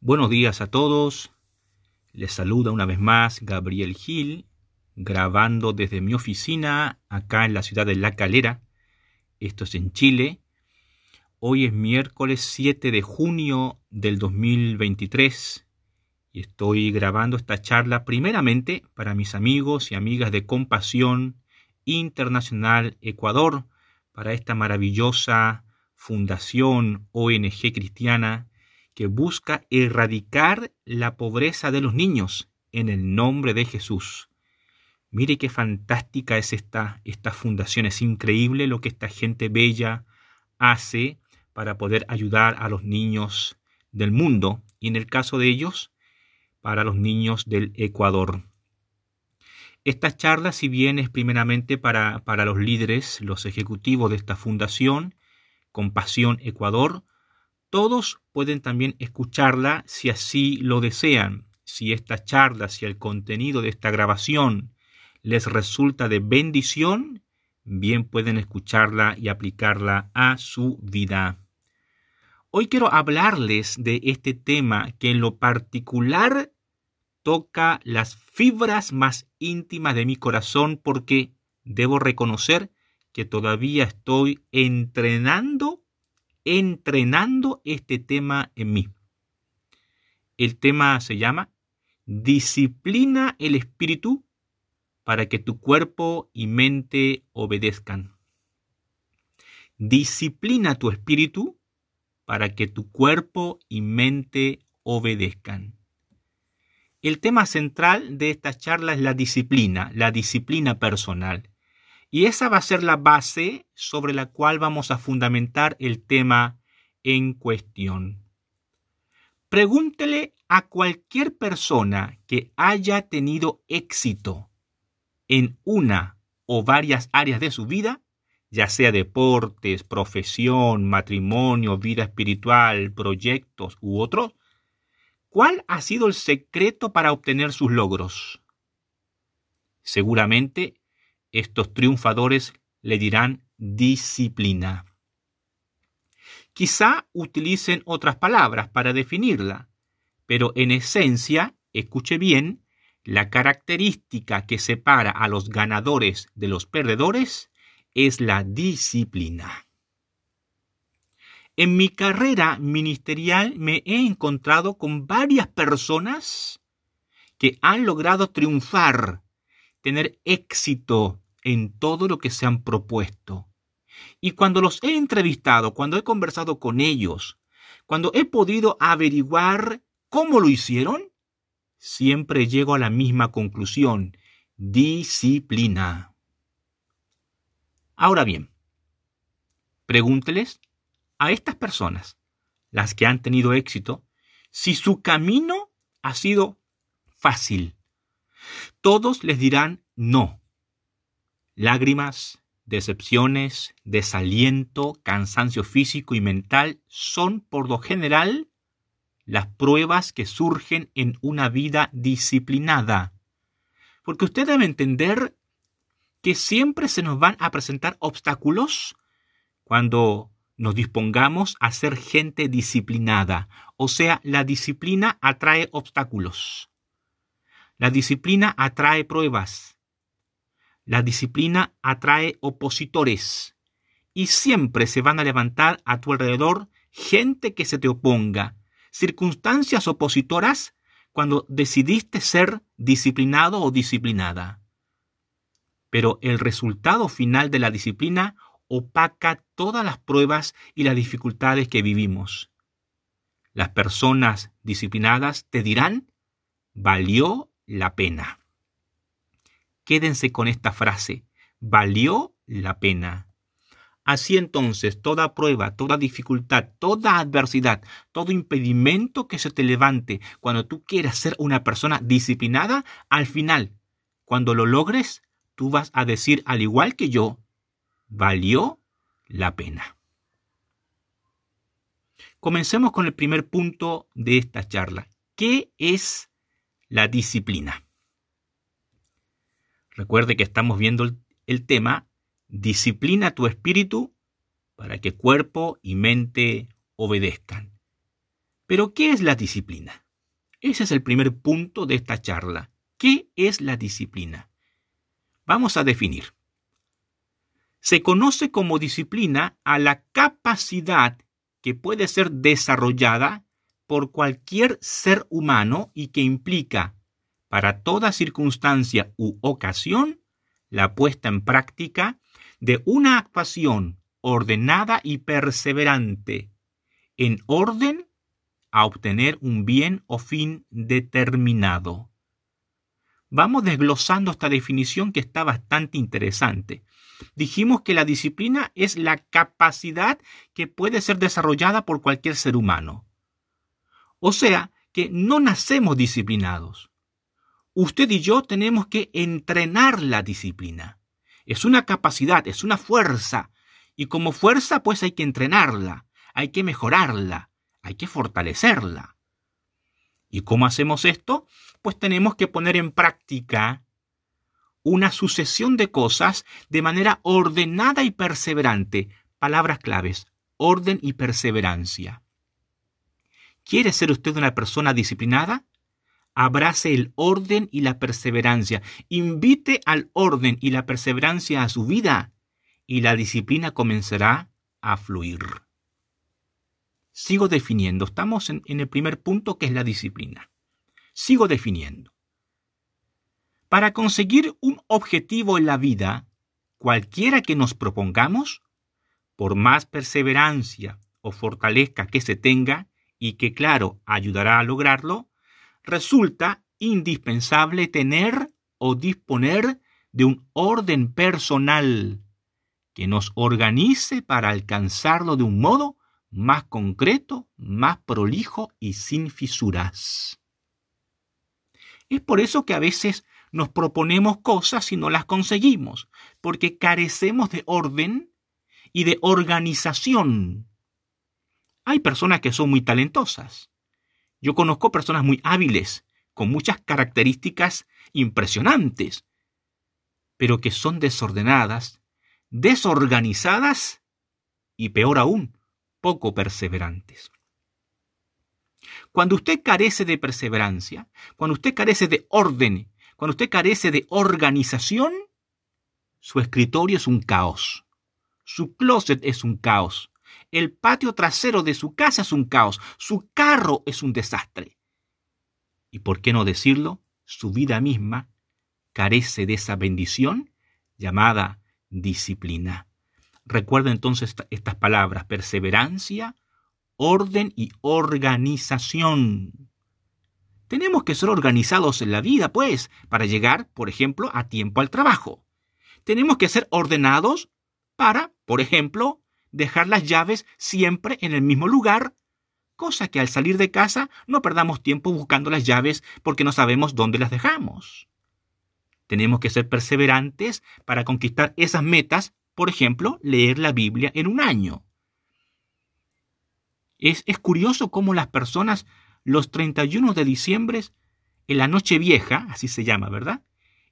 Buenos días a todos. Les saluda una vez más Gabriel Gil, grabando desde mi oficina acá en la ciudad de La Calera. Esto es en Chile. Hoy es miércoles 7 de junio del 2023 y estoy grabando esta charla primeramente para mis amigos y amigas de Compasión Internacional Ecuador, para esta maravillosa fundación ONG cristiana que busca erradicar la pobreza de los niños en el nombre de Jesús. Mire qué fantástica es esta, esta fundación, es increíble lo que esta gente bella hace para poder ayudar a los niños del mundo y en el caso de ellos, para los niños del Ecuador. Esta charla, si bien es primeramente para, para los líderes, los ejecutivos de esta fundación, Compasión Ecuador, todos pueden también escucharla si así lo desean. Si esta charla, si el contenido de esta grabación les resulta de bendición, bien pueden escucharla y aplicarla a su vida. Hoy quiero hablarles de este tema que en lo particular toca las fibras más íntimas de mi corazón porque debo reconocer que todavía estoy entrenando entrenando este tema en mí. El tema se llama Disciplina el espíritu para que tu cuerpo y mente obedezcan. Disciplina tu espíritu para que tu cuerpo y mente obedezcan. El tema central de esta charla es la disciplina, la disciplina personal. Y esa va a ser la base sobre la cual vamos a fundamentar el tema en cuestión. Pregúntele a cualquier persona que haya tenido éxito en una o varias áreas de su vida, ya sea deportes, profesión, matrimonio, vida espiritual, proyectos u otros, ¿cuál ha sido el secreto para obtener sus logros? Seguramente estos triunfadores le dirán disciplina. Quizá utilicen otras palabras para definirla, pero en esencia, escuche bien, la característica que separa a los ganadores de los perdedores es la disciplina. En mi carrera ministerial me he encontrado con varias personas que han logrado triunfar tener éxito en todo lo que se han propuesto. Y cuando los he entrevistado, cuando he conversado con ellos, cuando he podido averiguar cómo lo hicieron, siempre llego a la misma conclusión, disciplina. Ahora bien, pregúnteles a estas personas, las que han tenido éxito, si su camino ha sido fácil, todos les dirán no. Lágrimas, decepciones, desaliento, cansancio físico y mental son por lo general las pruebas que surgen en una vida disciplinada. Porque usted debe entender que siempre se nos van a presentar obstáculos cuando nos dispongamos a ser gente disciplinada. O sea, la disciplina atrae obstáculos. La disciplina atrae pruebas. La disciplina atrae opositores. Y siempre se van a levantar a tu alrededor gente que se te oponga, circunstancias opositoras cuando decidiste ser disciplinado o disciplinada. Pero el resultado final de la disciplina opaca todas las pruebas y las dificultades que vivimos. Las personas disciplinadas te dirán, valió la pena. Quédense con esta frase, valió la pena. Así entonces, toda prueba, toda dificultad, toda adversidad, todo impedimento que se te levante cuando tú quieras ser una persona disciplinada, al final, cuando lo logres, tú vas a decir, al igual que yo, valió la pena. Comencemos con el primer punto de esta charla. ¿Qué es la disciplina. Recuerde que estamos viendo el, tema disciplina tu espíritu para que cuerpo y mente obedezcan. Pero, ¿qué es la disciplina? Ese es el primer punto de esta charla. ¿Qué es la disciplina? Vamos a definir. Se conoce como disciplina a la capacidad que puede ser desarrollada por cualquier ser humano y que implica, para toda circunstancia u ocasión, la puesta en práctica de una actuación ordenada y perseverante, en orden a obtener un bien o fin determinado. Vamos desglosando esta definición que está bastante interesante. Dijimos que la disciplina es la capacidad que puede ser desarrollada por cualquier ser humano. O sea, que no nacemos disciplinados. Usted y yo tenemos que entrenar la disciplina. Es una capacidad, es una fuerza. Y como fuerza, pues hay que entrenarla, hay que mejorarla, hay que fortalecerla. ¿Y cómo hacemos esto? Pues tenemos que poner en práctica una sucesión de cosas de manera ordenada y perseverante. Palabras claves, orden y perseverancia. ¿Quiere ser usted una persona disciplinada? Abrace el orden y la perseverancia. Invite al orden y la perseverancia a su vida y la disciplina comenzará a fluir. Sigo definiendo. Estamos en, el primer punto que es la disciplina. Sigo definiendo. Para conseguir un objetivo en la vida, cualquiera que nos propongamos, por más perseverancia o fortaleza que se tenga, y que claro ayudará a lograrlo, resulta indispensable tener o disponer de un orden personal que nos organice para alcanzarlo de un modo más concreto, más prolijo y sin fisuras. Es por eso que a veces nos proponemos cosas y no las conseguimos, porque carecemos de orden y de organización hay personas que son muy talentosas. Yo conozco personas muy hábiles, con muchas características impresionantes, pero que son desordenadas, desorganizadas y peor aún, poco perseverantes. Cuando usted carece de perseverancia, cuando usted carece de orden, cuando usted carece de organización, su escritorio es un caos, su closet es un caos, el patio trasero de su casa es un caos, su carro es un desastre. Y por qué no decirlo, su vida misma carece de esa bendición llamada disciplina. Recuerda entonces estas palabras, perseverancia, orden y organización. Tenemos que ser organizados en la vida, pues, para llegar, por ejemplo, a tiempo al trabajo. Tenemos que ser ordenados para, por ejemplo, dejar las llaves siempre en el mismo lugar, cosa que al salir de casa no perdamos tiempo buscando las llaves porque no sabemos dónde las dejamos. Tenemos que ser perseverantes para conquistar esas metas, por ejemplo, leer la Biblia en un año. Es, es curioso cómo las personas los 31 de diciembre, en la noche vieja, así se llama, ¿verdad?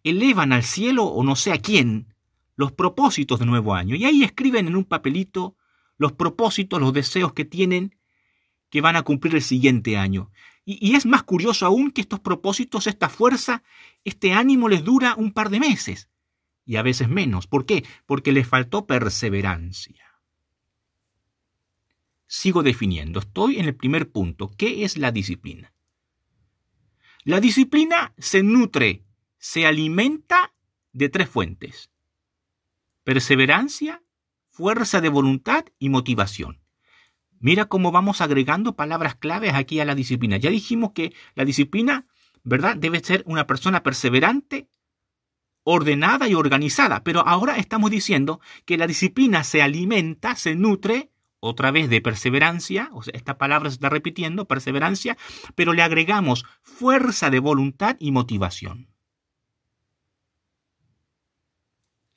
Elevan al cielo o no sé a quién los propósitos de nuevo año. Y ahí escriben en un papelito los propósitos, los deseos que tienen que van a cumplir el siguiente año. Y, es más curioso aún que estos propósitos, esta fuerza, este ánimo les dura un par de meses y a veces menos. ¿Por qué? Porque les faltó perseverancia. Sigo definiendo, estoy en el primer punto. ¿Qué es la disciplina? La disciplina se nutre, se alimenta de tres fuentes perseverancia, fuerza de voluntad y motivación. Mira cómo vamos agregando palabras claves aquí a la disciplina. Ya dijimos que la disciplina, ¿verdad? Debe ser una persona perseverante, ordenada y organizada. Pero ahora estamos diciendo que la disciplina se alimenta, se nutre otra vez de perseverancia, o sea, esta palabra se está repitiendo, perseverancia, pero le agregamos fuerza de voluntad y motivación.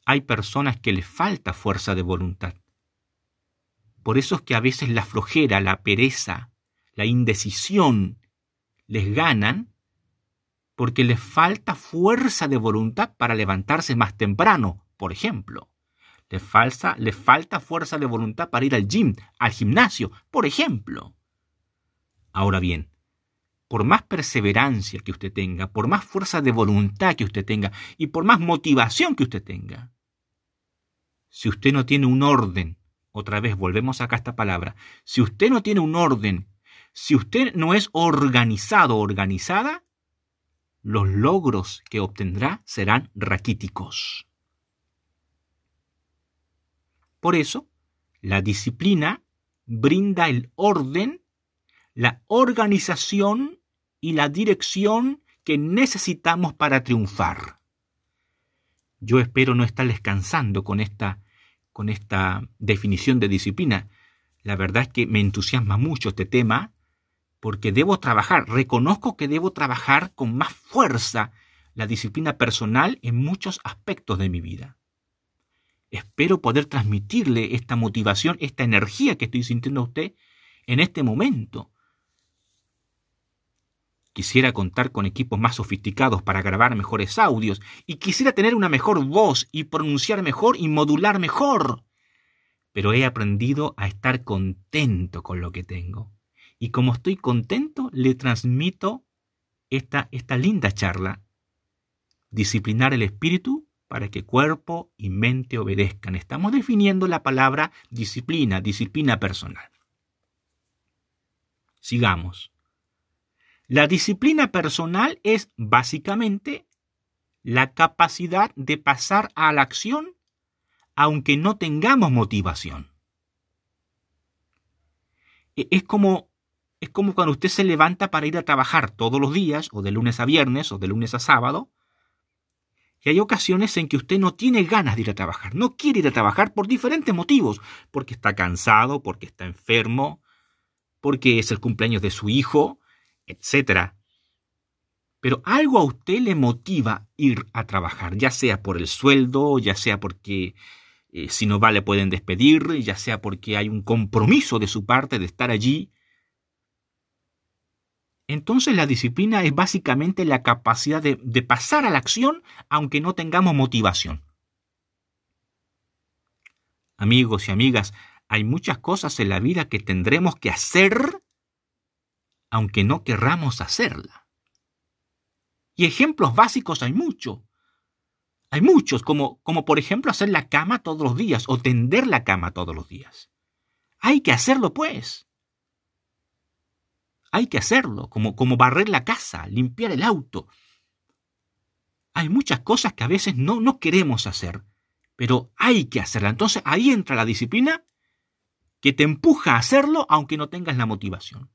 Hay personas que les falta fuerza de voluntad. Por eso es que a veces la flojera, la pereza, la indecisión les ganan porque les falta fuerza de voluntad para levantarse más temprano, por ejemplo. Les falta, les falta fuerza de voluntad para ir al gym, al gimnasio, por ejemplo. Ahora bien, por más perseverancia que usted tenga, por más fuerza de voluntad que usted tenga y por más motivación que usted tenga, si usted no tiene un orden, otra vez volvemos acá a esta palabra, si usted no tiene un orden, si usted no es organizado organizada, los logros que obtendrá serán raquíticos. Por eso, la disciplina brinda el orden, la organización y la dirección que necesitamos para triunfar. Yo espero no estar descansando con esta, con esta definición de disciplina. La verdad es que me entusiasma mucho este tema porque debo trabajar, reconozco que debo trabajar con más fuerza la disciplina personal en muchos aspectos de mi vida. Espero poder transmitirle esta motivación, esta energía que estoy sintiendo a usted en este momento. Quisiera contar con equipos más sofisticados para grabar mejores audios y quisiera tener una mejor voz y pronunciar mejor y modular mejor. Pero he aprendido a estar contento con lo que tengo. Y como estoy contento, le transmito esta, esta linda charla. Disciplinar el espíritu para que cuerpo y mente obedezcan. Estamos definiendo la palabra disciplina, disciplina personal. Sigamos. La disciplina personal es básicamente la capacidad de pasar a la acción aunque no tengamos motivación. E, es como es como cuando usted se levanta para ir a trabajar todos los días, o de lunes a viernes, o de lunes a sábado, y hay ocasiones en que usted no tiene ganas de ir a trabajar, no quiere ir a trabajar por diferentes motivos, porque está cansado, porque está enfermo, porque es el cumpleaños de su hijo, etc. Pero algo a usted le motiva ir a trabajar, ya sea por el sueldo, ya sea porque eh, si no va le pueden despedir, ya sea porque hay un compromiso de su parte de estar allí, entonces la disciplina es básicamente la capacidad de, pasar a la acción aunque no tengamos motivación. Amigos y amigas, hay muchas cosas en la vida que tendremos que hacer aunque no querramos hacerla. Y ejemplos básicos hay muchos. Hay muchos, como, como por ejemplo hacer la cama todos los días o tender la cama todos los días. Hay que hacerlo pues hay que hacerlo, como, como barrer la casa, limpiar el auto. Hay muchas cosas que a veces no, no queremos hacer, pero hay que hacerla. Entonces ahí entra la disciplina que te empuja a hacerlo aunque no tengas la motivación.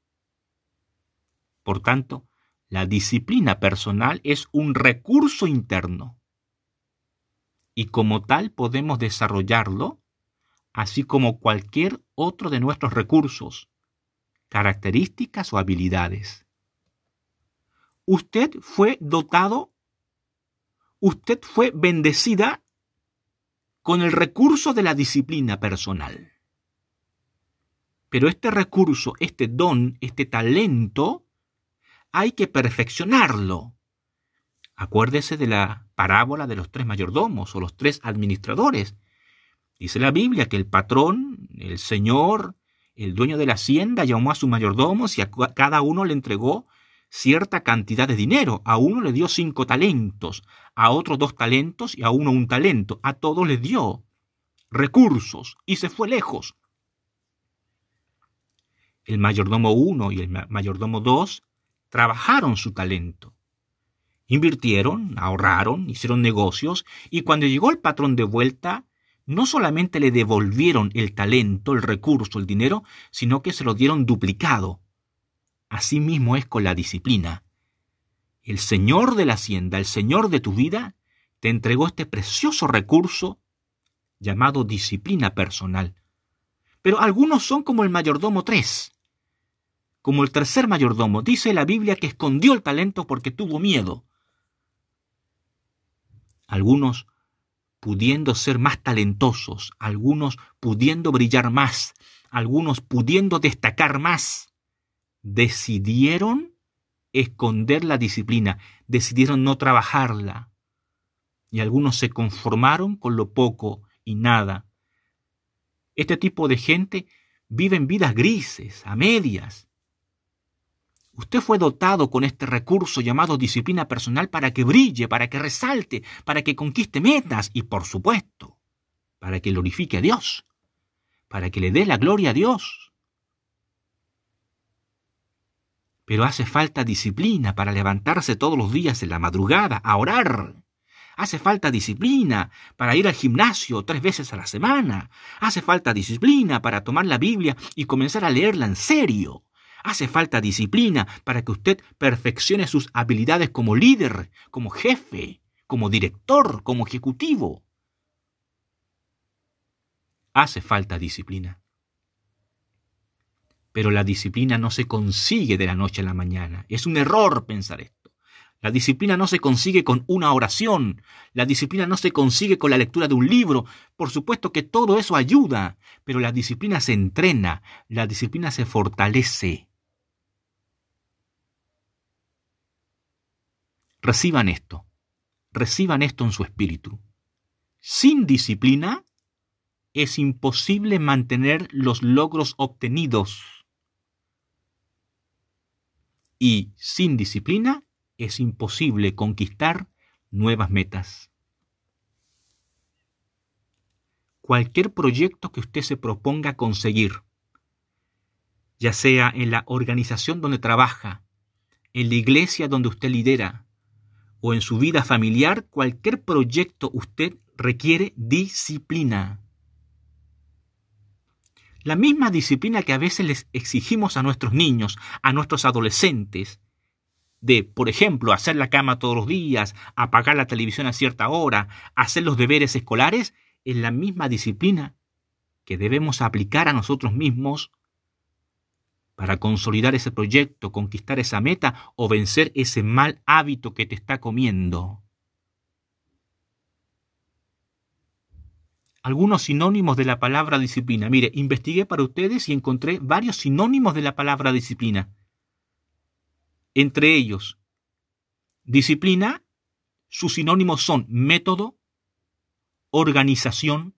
Por tanto, la disciplina personal es un recurso interno y como tal podemos desarrollarlo así como cualquier otro de nuestros recursos características o habilidades. Usted fue dotado, usted fue bendecida con el recurso de la disciplina personal. Pero este recurso, este don, este talento, hay que perfeccionarlo. Acuérdese de la parábola de los tres mayordomos o los tres administradores. Dice la Biblia que el patrón, el Señor, el dueño de la hacienda llamó a sus mayordomos y a cada uno le entregó cierta cantidad de dinero. A uno le dio cinco talentos, a otro dos talentos y a uno un talento. A todos les dio recursos y se fue lejos. El mayordomo uno y el mayordomo dos trabajaron su talento. Invirtieron, ahorraron, hicieron negocios y cuando llegó el patrón de vuelta, no solamente le devolvieron el talento, el recurso, el dinero, sino que se lo dieron duplicado. Así mismo es con la disciplina. El Señor de la hacienda, el Señor de tu vida, te entregó este precioso recurso llamado disciplina personal. Pero algunos son como el mayordomo tres. Como el tercer mayordomo, dice la Biblia que escondió el talento porque tuvo miedo. Algunos pudiendo ser más talentosos, algunos pudiendo brillar más, algunos pudiendo destacar más, decidieron esconder la disciplina, decidieron no trabajarla. Y algunos se conformaron con lo poco y nada. Este tipo de gente vive en vidas grises, a medias. Usted fue dotado con este recurso llamado disciplina personal para que brille, para que resalte, para que conquiste metas y, por supuesto, para que glorifique a Dios, para que le dé la gloria a Dios. Pero hace falta disciplina para levantarse todos los días en la madrugada a orar. Hace falta disciplina para ir al gimnasio tres veces a la semana. Hace falta disciplina para tomar la Biblia y comenzar a leerla en serio. Hace falta disciplina para que usted perfeccione sus habilidades como líder, como jefe, como director, como ejecutivo. Hace falta disciplina. Pero la disciplina no se consigue de la noche a la mañana. Es un error pensar esto. La disciplina no se consigue con una oración, la disciplina no se consigue con la lectura de un libro. Por supuesto que todo eso ayuda, pero la disciplina se entrena, la disciplina se fortalece. Reciban esto, reciban esto en su espíritu. Sin disciplina es imposible mantener los logros obtenidos. Y sin disciplina es imposible conquistar nuevas metas. Cualquier proyecto que usted se proponga conseguir, ya sea en la organización donde trabaja, en la iglesia donde usted lidera, o en su vida familiar, cualquier proyecto usted requiere disciplina. La misma disciplina que a veces les exigimos a nuestros niños, a nuestros adolescentes, de, por ejemplo, hacer la cama todos los días, apagar la televisión a cierta hora, hacer los deberes escolares, es la misma disciplina que debemos aplicar a nosotros mismos para consolidar ese proyecto, conquistar esa meta o vencer ese mal hábito que te está comiendo. Algunos sinónimos de la palabra disciplina. Mire, investigué para ustedes y encontré varios sinónimos de la palabra disciplina. Entre ellos, disciplina, sus sinónimos son método, organización,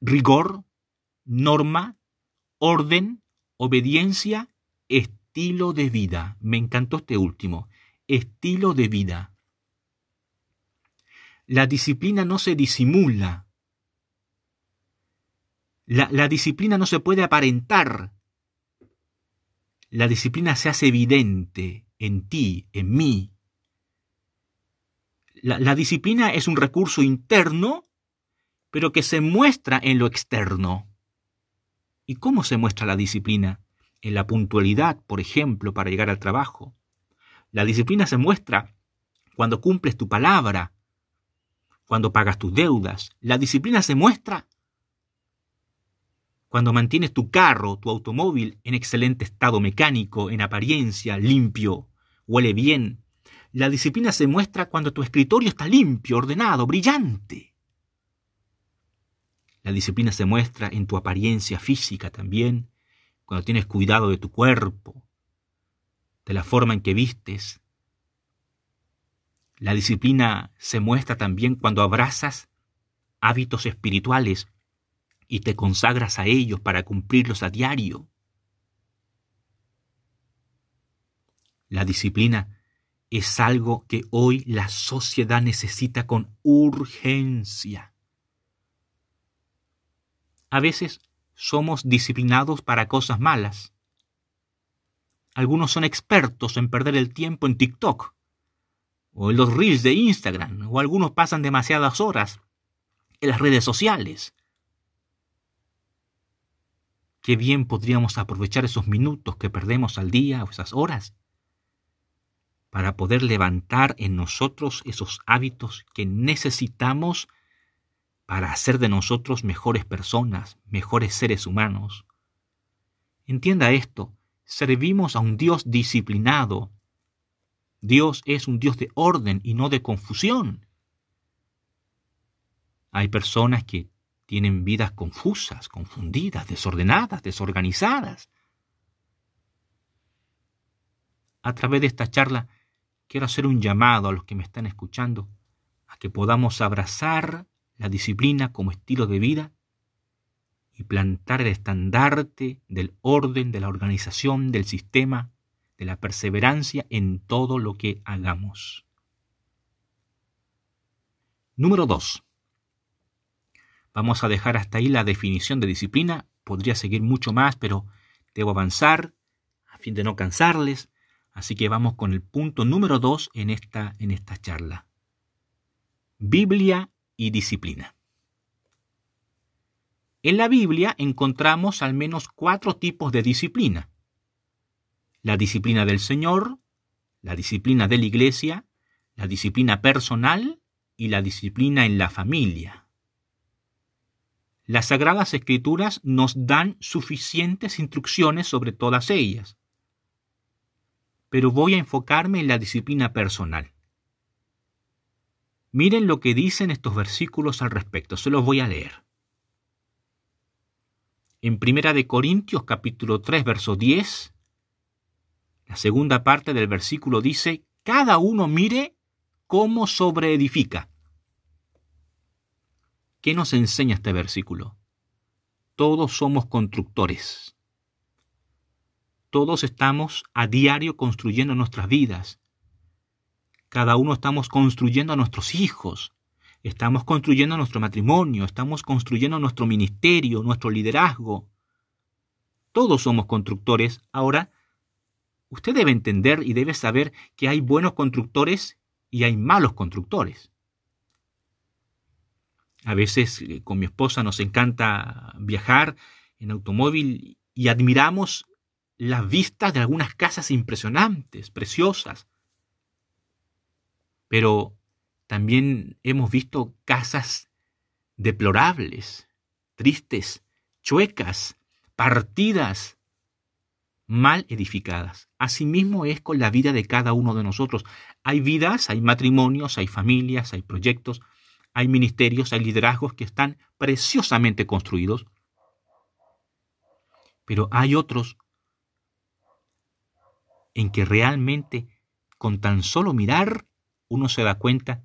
rigor, norma, orden, Obediencia, estilo de vida. Me encantó este último. Estilo de vida. La disciplina no se disimula. La, la, disciplina no se puede aparentar. La disciplina se hace evidente en ti, en mí. La, la disciplina es un recurso interno, pero que se muestra en lo externo. ¿Y cómo se muestra la disciplina? En la puntualidad, por ejemplo, para llegar al trabajo. La disciplina se muestra cuando cumples tu palabra, cuando pagas tus deudas. La disciplina se muestra cuando mantienes tu carro, tu automóvil en excelente estado mecánico, en apariencia, limpio, huele bien. La disciplina se muestra cuando tu escritorio está limpio, ordenado, brillante. La disciplina se muestra en tu apariencia física también, cuando tienes cuidado de tu cuerpo, de la forma en que vistes. La disciplina se muestra también cuando abrazas hábitos espirituales y te consagras a ellos para cumplirlos a diario. La disciplina es algo que hoy la sociedad necesita con urgencia. A veces somos disciplinados para cosas malas. Algunos son expertos en perder el tiempo en TikTok o en los reels de Instagram, o algunos pasan demasiadas horas en las redes sociales. Qué bien podríamos aprovechar esos minutos que perdemos al día o esas horas para poder levantar en nosotros esos hábitos que necesitamos para hacer de nosotros mejores personas, mejores seres humanos. Entienda esto, servimos a un Dios disciplinado. Dios es un Dios de orden y no de confusión. Hay personas que tienen vidas confusas, confundidas, desordenadas, desorganizadas. A través de esta charla quiero hacer un llamado a los que me están escuchando a que podamos abrazar la disciplina como estilo de vida y plantar el estandarte del orden, de la organización, del sistema, de la perseverancia en todo lo que hagamos. Número 2. Vamos a dejar hasta ahí la definición de disciplina. Podría seguir mucho más, pero debo avanzar a fin de no cansarles. Así que vamos con el punto número 2 en esta, en esta charla. Biblia y disciplina. En la Biblia encontramos al menos cuatro tipos de disciplina. La disciplina del Señor, la disciplina de la iglesia, la disciplina personal y la disciplina en la familia. Las sagradas escrituras nos dan suficientes instrucciones sobre todas ellas. Pero voy a enfocarme en la disciplina personal. Miren lo que dicen estos versículos al respecto, se los voy a leer. En Primera de Corintios capítulo 3 verso 10, la segunda parte del versículo dice, cada uno mire cómo sobreedifica. ¿Qué nos enseña este versículo? Todos somos constructores. Todos estamos a diario construyendo nuestras vidas. Cada uno estamos construyendo a nuestros hijos, Estamos construyendo nuestro matrimonio, estamos construyendo nuestro ministerio, nuestro liderazgo. Todos somos constructores. Ahora, usted debe entender y debe saber que hay buenos constructores y hay malos constructores. A veces eh, con mi esposa nos encanta viajar en automóvil y admiramos las vistas de algunas casas impresionantes, preciosas. Pero también hemos visto casas deplorables, tristes, chuecas, partidas, mal edificadas. Asimismo es con la vida de cada uno de nosotros. Hay vidas, hay matrimonios, hay familias, hay proyectos, hay ministerios, hay liderazgos que están preciosamente construidos, pero hay otros en que realmente con tan solo mirar uno se da cuenta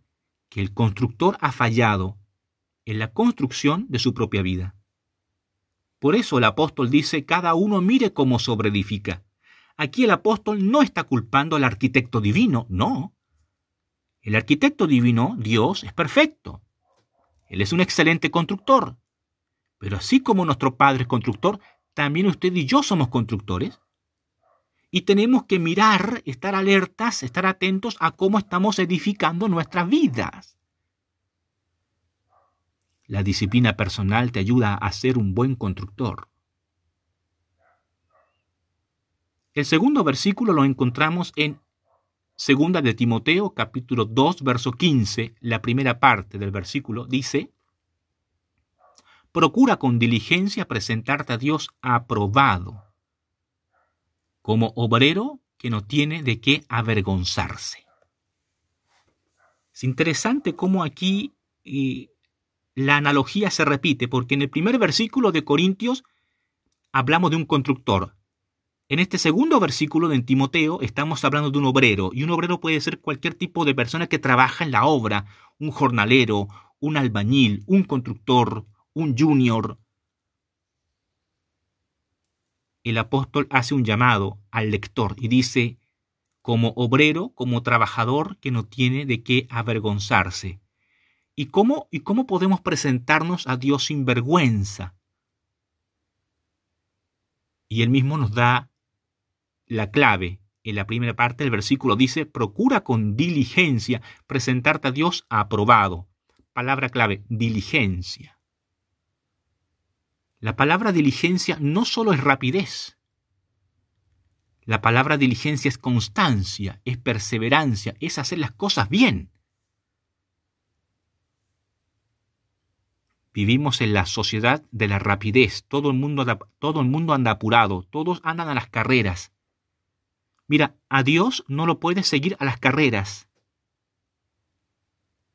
que el constructor ha fallado en la construcción de su propia vida. Por eso el apóstol dice, cada uno mire cómo sobreedifica. Aquí el apóstol no está culpando al arquitecto divino, no. El arquitecto divino, Dios, es perfecto. Él es un excelente constructor. Pero así como nuestro Padre es constructor, también usted y yo somos constructores. Y tenemos que mirar, estar alertas, estar atentos a cómo estamos edificando nuestras vidas. La disciplina personal te ayuda a ser un buen constructor. El segundo versículo lo encontramos en Segunda de Timoteo, capítulo 2, verso 15, la primera parte del versículo dice, Procura con diligencia presentarte a Dios aprobado, como obrero que no tiene de qué avergonzarse. Es interesante cómo aquí eh, la analogía se repite, porque en el primer versículo de Corintios hablamos de un constructor. En este segundo versículo de Timoteo estamos hablando de un obrero, y un obrero puede ser cualquier tipo de persona que trabaja en la obra, un jornalero, un albañil, un constructor, un junior, el apóstol hace un llamado al lector y dice, como obrero, como trabajador que no tiene de qué avergonzarse. ¿Y cómo, y cómo podemos presentarnos a Dios sin vergüenza? Y él mismo nos da la clave. En la primera parte del versículo dice, procura con diligencia presentarte a Dios aprobado. Palabra clave, diligencia. La palabra diligencia no solo es rapidez. La palabra diligencia es constancia, es perseverancia, es hacer las cosas bien. Vivimos en la sociedad de la rapidez. Todo el mundo, todo el mundo anda apurado. Todos andan a las carreras. Mira, a Dios no lo puedes seguir a las carreras.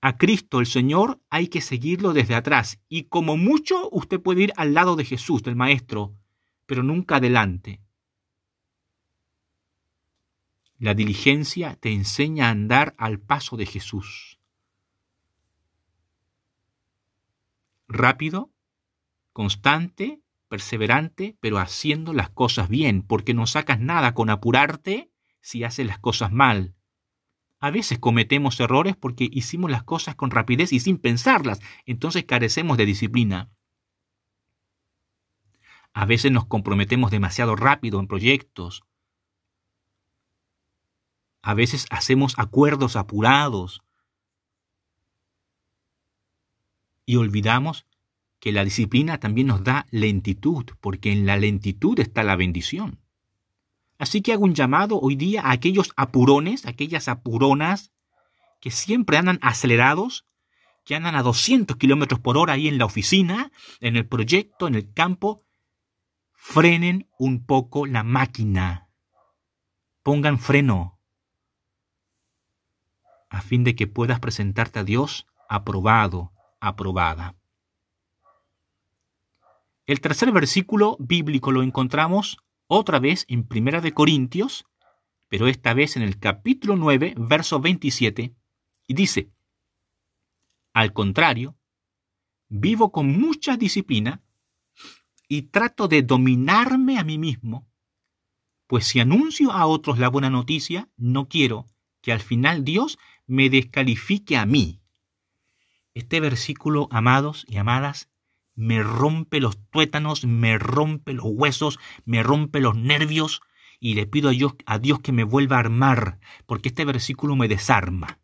A Cristo el Señor hay que seguirlo desde atrás y como mucho usted puede ir al lado de Jesús, del Maestro, pero nunca adelante. La diligencia te enseña a andar al paso de Jesús. Rápido, constante, perseverante, pero haciendo las cosas bien, porque no sacas nada con apurarte si haces las cosas mal. A veces cometemos errores porque hicimos las cosas con rapidez y sin pensarlas, entonces carecemos de disciplina. A veces nos comprometemos demasiado rápido en proyectos. A veces hacemos acuerdos apurados. Y olvidamos que la disciplina también nos da lentitud, porque en la lentitud está la bendición. Así que hago un llamado hoy día a aquellos apurones, aquellas apuronas que siempre andan acelerados, que andan a 200 kilómetros por hora ahí en la oficina, en el proyecto, en el campo. Frenen un poco la máquina. Pongan freno a fin de que puedas presentarte a Dios aprobado, aprobada. El tercer versículo bíblico lo encontramos otra vez en Primera de Corintios, pero esta vez en el capítulo 9, verso 27, y dice, Al contrario, vivo con mucha disciplina y trato de dominarme a mí mismo, pues si anuncio a otros la buena noticia, no quiero que al final Dios me descalifique a mí. Este versículo, amados y amadas, me rompe los tuétanos, me rompe los huesos, me rompe los nervios y le pido a Dios, a Dios que me vuelva a armar, porque este versículo me desarma.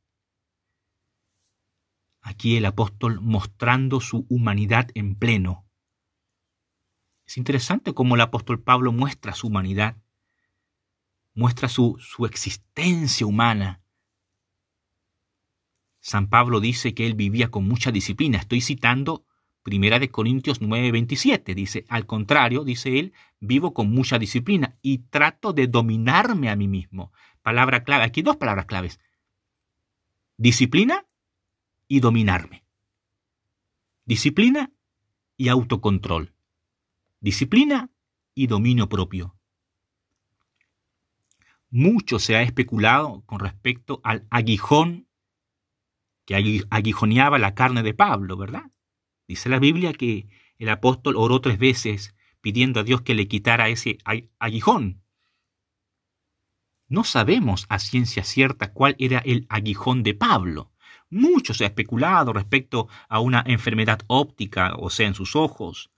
Aquí el apóstol mostrando su humanidad en pleno. Es interesante cómo el apóstol Pablo muestra su humanidad, muestra su, su existencia humana. San Pablo dice que él vivía con mucha disciplina. Estoy citando Primera de Corintios 9:27 dice, al contrario, dice él, vivo con mucha disciplina y trato de dominarme a mí mismo. Palabra clave, aquí dos palabras claves. Disciplina y dominarme. Disciplina y autocontrol. Disciplina y dominio propio. Mucho se ha especulado con respecto al aguijón que aguijoneaba la carne de Pablo, ¿verdad? Dice la Biblia que el apóstol oró tres veces pidiendo a Dios que le quitara ese aguijón. No sabemos a ciencia cierta cuál era el aguijón de Pablo. Mucho se ha especulado respecto a una enfermedad óptica, o sea, en sus ojos.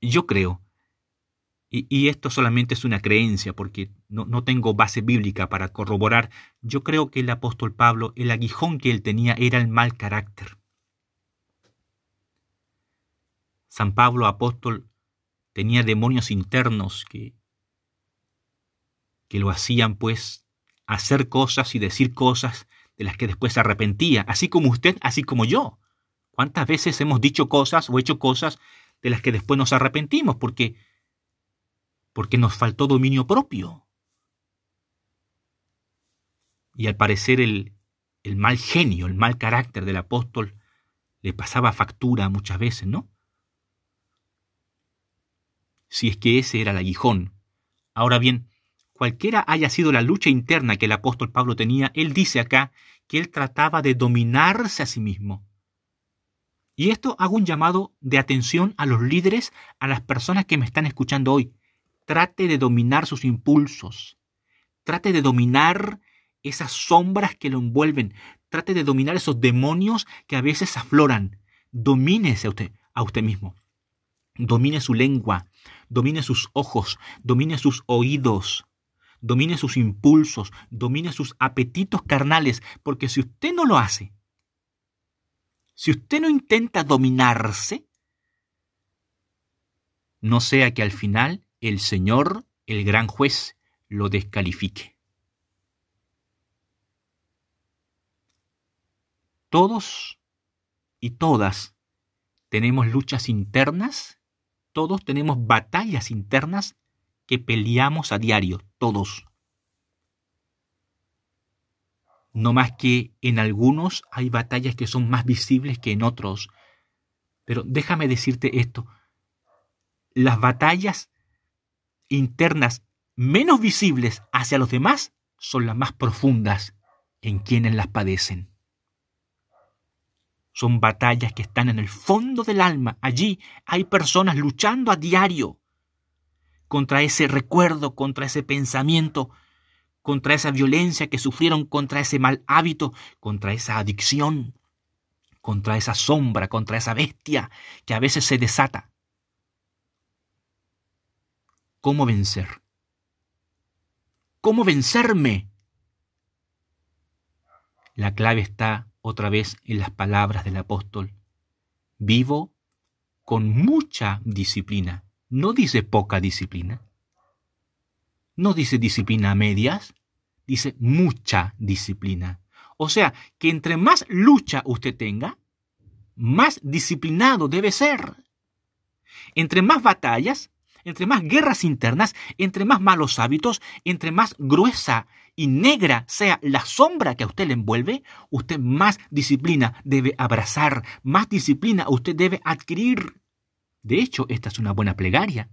Yo creo y, esto solamente es una creencia porque no, no, tengo base bíblica para corroborar. Yo creo que el apóstol Pablo, el aguijón que él tenía era el mal carácter. San Pablo apóstol tenía demonios internos que, que lo hacían pues hacer cosas y decir cosas de las que después se arrepentía, así como usted, así como yo. ¿Cuántas veces hemos dicho cosas o hecho cosas de las que después nos arrepentimos? Porque porque nos faltó dominio propio. Y al parecer el, el mal genio, el mal carácter del apóstol le pasaba factura muchas veces, ¿no? Si es que ese era el aguijón. Ahora bien, cualquiera haya sido la lucha interna que el apóstol Pablo tenía, él dice acá que él trataba de dominarse a sí mismo. Y esto hago un llamado de atención a los líderes, a las personas que me están escuchando hoy trate de dominar sus impulsos, trate de dominar esas sombras que lo envuelven, trate de dominar esos demonios que a veces afloran. Domínese a usted, a usted mismo. Domine su lengua, domine sus ojos, domine sus oídos, domine sus impulsos, domine sus apetitos carnales, porque si usted no lo hace, si usted no intenta dominarse, no sea que al final el Señor, el gran juez, lo descalifique. Todos y todas tenemos luchas internas, todos tenemos batallas internas que peleamos a diario, todos. No más que en algunos hay batallas que son más visibles que en otros. Pero déjame decirte esto, las batallas internas menos visibles hacia los demás son las más profundas en quienes las padecen. Son batallas que están en el fondo del alma. Allí hay personas luchando a diario. contra ese recuerdo, contra ese pensamiento, contra esa violencia que sufrieron, contra ese mal hábito, contra esa adicción, contra esa sombra, contra esa bestia que a veces se desata. ¿Cómo vencer? ¿Cómo vencerme? La clave está otra vez en las palabras del apóstol. Vivo con mucha disciplina. No dice poca disciplina. No dice disciplina a medias. Dice mucha disciplina. O sea, que entre más lucha usted tenga, más disciplinado debe ser. Entre más batallas, entre más guerras internas, entre más malos hábitos, entre más gruesa y negra sea la sombra que a usted le envuelve, usted más disciplina debe abrazar, más disciplina usted debe adquirir. De hecho, esta es una buena plegaria.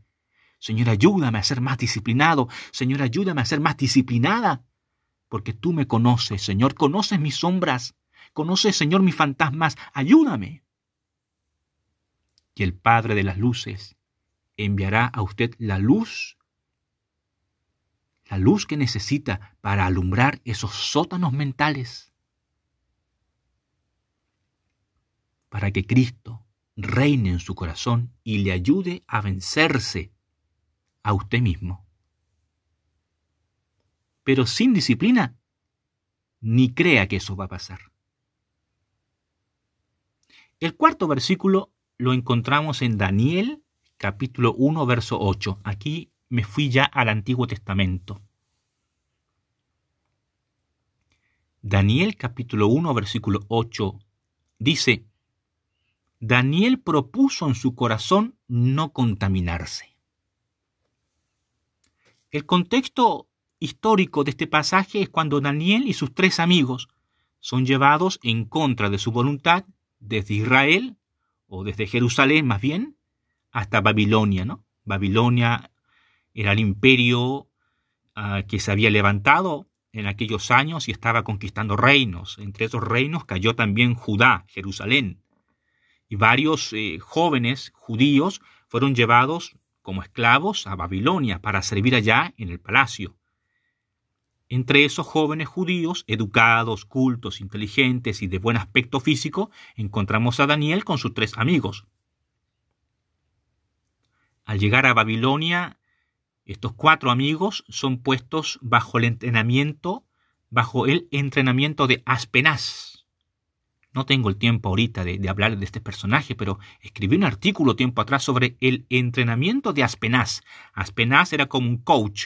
Señor, ayúdame a ser más disciplinado. Señor, ayúdame a ser más disciplinada. Porque tú me conoces, Señor, conoces mis sombras. Conoces, Señor, mis fantasmas. Ayúdame. Y el Padre de las Luces enviará a usted la luz, la luz que necesita para alumbrar esos sótanos mentales, para que Cristo reine en su corazón y le ayude a vencerse a usted mismo. Pero sin disciplina, ni crea que eso va a pasar. El cuarto versículo lo encontramos en Daniel capítulo 1, verso 8. Aquí me fui ya al Antiguo Testamento. Daniel capítulo 1, versículo 8 dice, Daniel propuso en su corazón no contaminarse. El contexto histórico de este pasaje es cuando Daniel y sus tres amigos son llevados en contra de su voluntad desde Israel, o desde Jerusalén más bien, hasta Babilonia, ¿no? Babilonia era el imperio ah, que se había levantado en aquellos años y estaba conquistando reinos. Entre esos reinos cayó también Judá, Jerusalén. Y varios eh, jóvenes judíos fueron llevados como esclavos a Babilonia para servir allá en el palacio. Entre esos jóvenes judíos, educados, cultos, inteligentes y de buen aspecto físico, encontramos a Daniel con sus tres amigos. Al llegar a Babilonia, estos cuatro amigos son puestos bajo el entrenamiento, bajo el entrenamiento de Aspenaz. No tengo el tiempo ahorita de, hablar de este personaje, pero escribí un artículo tiempo atrás sobre el entrenamiento de Aspenaz. Aspenaz era como un coach,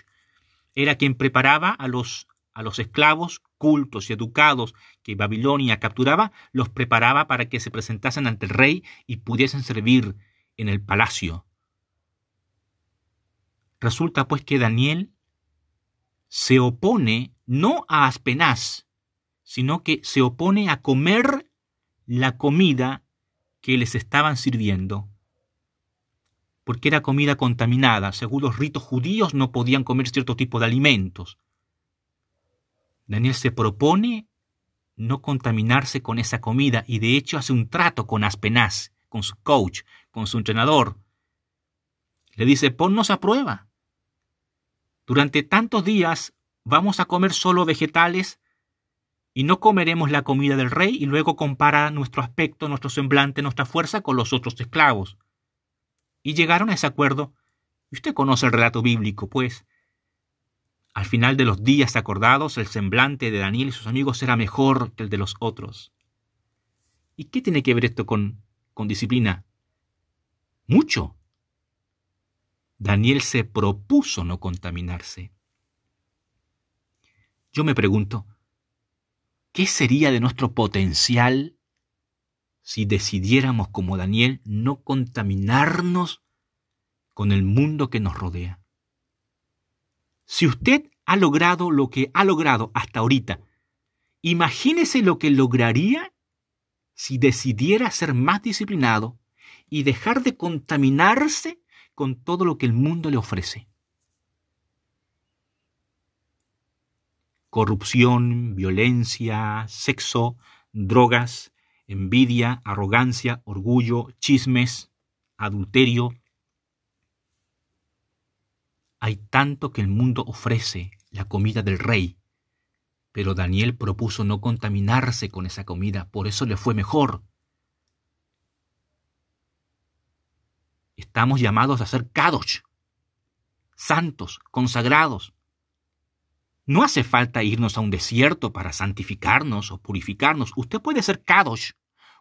era quien preparaba a los, a los esclavos cultos y educados que Babilonia capturaba, los preparaba para que se presentasen ante el rey y pudiesen servir en el palacio. Resulta pues que Daniel se opone no a Aspenaz, sino que se opone a comer la comida que les estaban sirviendo. Porque era comida contaminada. Según los ritos judíos no podían comer cierto tipo de alimentos. Daniel se propone no contaminarse con esa comida y de hecho hace un trato con Aspenaz, con su coach, con su entrenador, le dice, ponnos a prueba. Durante tantos días vamos a comer solo vegetales y no comeremos la comida del rey y luego compara nuestro aspecto, nuestro semblante, nuestra fuerza con los otros esclavos. Y llegaron a ese acuerdo. Y usted conoce el relato bíblico, pues. Al final de los días acordados, el semblante de Daniel y sus amigos era mejor que el de los otros. ¿Y qué tiene que ver esto con, con disciplina? Mucho. Daniel se propuso no contaminarse. Yo me pregunto, ¿qué sería de nuestro potencial si decidiéramos como Daniel no contaminarnos con el mundo que nos rodea? Si usted ha logrado lo que ha logrado hasta ahorita, imagínese lo que lograría si decidiera ser más disciplinado y dejar de contaminarse con todo lo que el mundo le ofrece. Corrupción, violencia, sexo, drogas, envidia, arrogancia, orgullo, chismes, adulterio. Hay tanto que el mundo ofrece, la comida del rey. Pero Daniel propuso no contaminarse con esa comida, por eso le fue mejor. Estamos llamados a ser kadosh, santos, consagrados. No hace falta irnos a un desierto para santificarnos o purificarnos. Usted puede ser kadosh,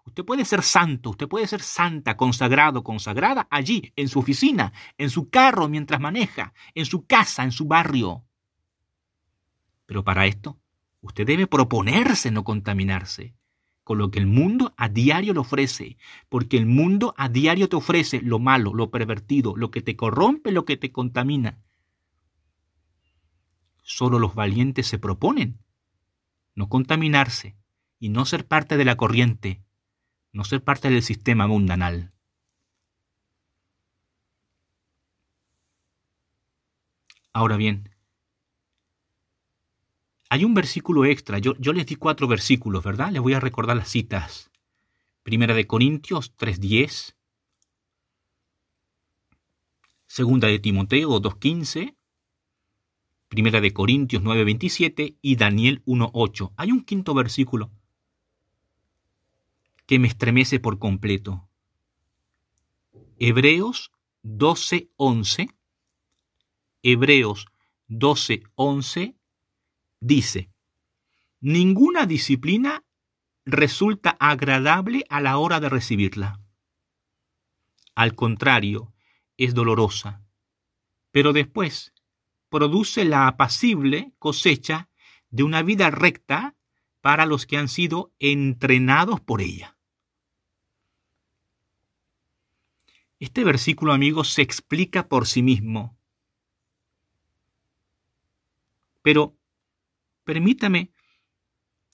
usted puede ser santo, usted puede ser santa, consagrado, consagrada allí, en su oficina, en su carro mientras maneja, en su casa, en su barrio. Pero para esto, usted debe proponerse no contaminarse con lo que el mundo a diario le ofrece, porque el mundo a diario te ofrece lo malo, lo pervertido, lo que te corrompe, lo que te contamina. Solo los valientes se proponen no contaminarse y no ser parte de la corriente, no ser parte del sistema mundanal. Ahora bien, hay un versículo extra. Yo, les di cuatro versículos, ¿verdad? Les voy a recordar las citas. Primera de Corintios 3.10. Segunda de Timoteo 2.15. Primera de Corintios 9.27 y Daniel 1.8. Hay un quinto versículo que me estremece por completo. Hebreos 12.11. Hebreos 12.11 dice, ninguna disciplina resulta agradable a la hora de recibirla. Al contrario, es dolorosa, pero después produce la apacible cosecha de una vida recta para los que han sido entrenados por ella. Este versículo, amigos, se explica por sí mismo. Pero permítame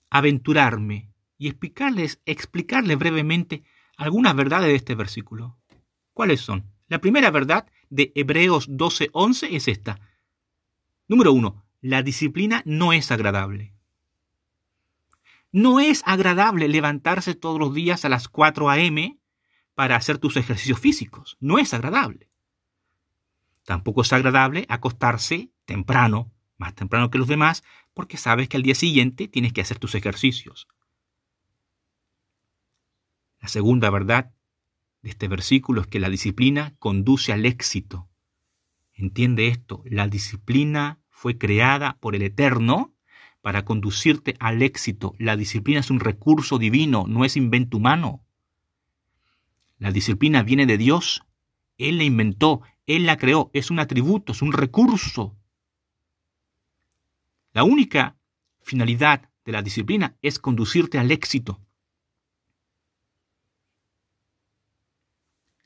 aventurarme y explicarles, explicarles brevemente algunas verdades de este versículo. ¿Cuáles son? La primera verdad de Hebreos 12:11 es esta. Número uno, la disciplina no es agradable. No es agradable levantarse todos los días a las 4 a.m. para hacer tus ejercicios físicos. No es agradable. Tampoco es agradable acostarse temprano más temprano que los demás, porque sabes que al día siguiente tienes que hacer tus ejercicios. La segunda verdad de este versículo es que la disciplina conduce al éxito. Entiende esto, la disciplina fue creada por el Eterno para conducirte al éxito. La disciplina es un recurso divino, no es invento humano. La disciplina viene de Dios. Él la inventó, Él la creó, es un atributo, es un recurso. La única finalidad de la disciplina es conducirte al éxito.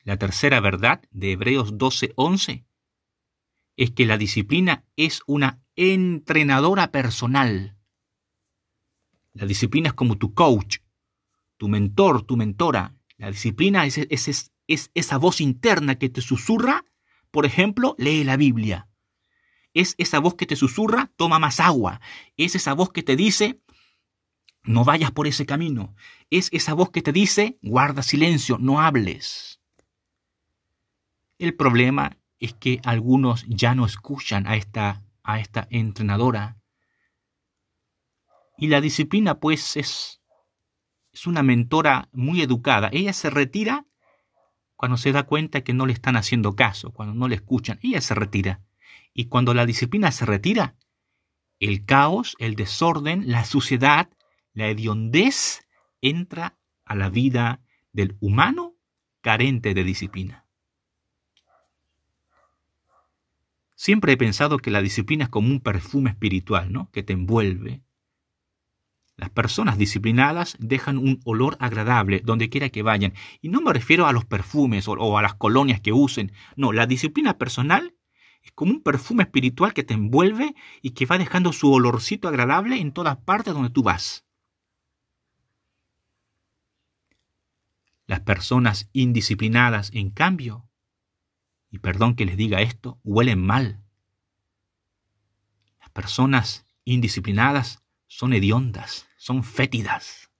La tercera verdad de Hebreos 12:11 es que la disciplina es una entrenadora personal. La disciplina es como tu coach, tu mentor, tu mentora. La disciplina es, es, es esa voz interna que te susurra, por ejemplo, lee la Biblia. Es esa voz que te susurra, toma más agua. Es esa voz que te dice, no vayas por ese camino. Es esa voz que te dice, guarda silencio, no hables. El problema es que algunos ya no escuchan a esta, a esta entrenadora. Y la disciplina, pues, es, es una mentora muy educada. Ella se retira cuando se da cuenta que no le están haciendo caso, cuando no le escuchan. Ella se retira. Y cuando la disciplina se retira, el caos, el desorden, la suciedad, la hediondez entra a la vida del humano carente de disciplina. Siempre he pensado que la disciplina es como un perfume espiritual, ¿no? Que te envuelve. Las personas disciplinadas dejan un olor agradable donde quiera que vayan. Y no me refiero a los perfumes o, o a las colonias que usen. No, la disciplina personal es como un perfume espiritual que te envuelve y que va dejando su olorcito agradable en todas partes donde tú vas. Las personas indisciplinadas, en cambio, y perdón que les diga esto, huelen mal. Las personas indisciplinadas son hediondas, son fétidas.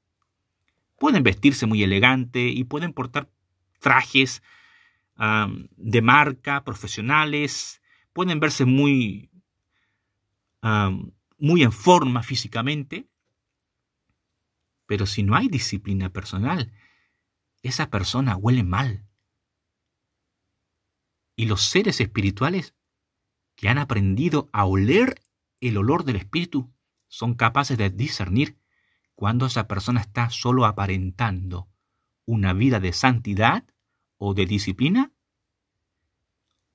Pueden vestirse muy elegante y pueden portar trajes de marca, profesionales, pueden verse muy, muy en forma físicamente, pero si no hay disciplina personal, esa persona huele mal. Y los seres espirituales que han aprendido a oler el olor del Espíritu son capaces de discernir cuando esa persona está solo aparentando una vida de santidad o de disciplina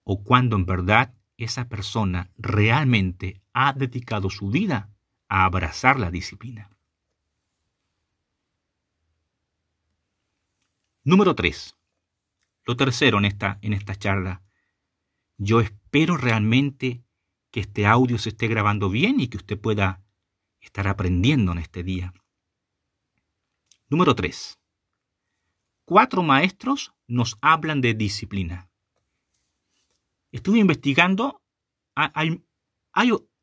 o cuando en verdad esa persona realmente ha dedicado su vida a abrazar la disciplina. Número 3. Lo tercero en esta, en esta charla. Yo espero realmente que este audio se esté grabando bien y que usted pueda estar aprendiendo en este día. Número 3. Cuatro maestros nos hablan de disciplina. Estuve investigando,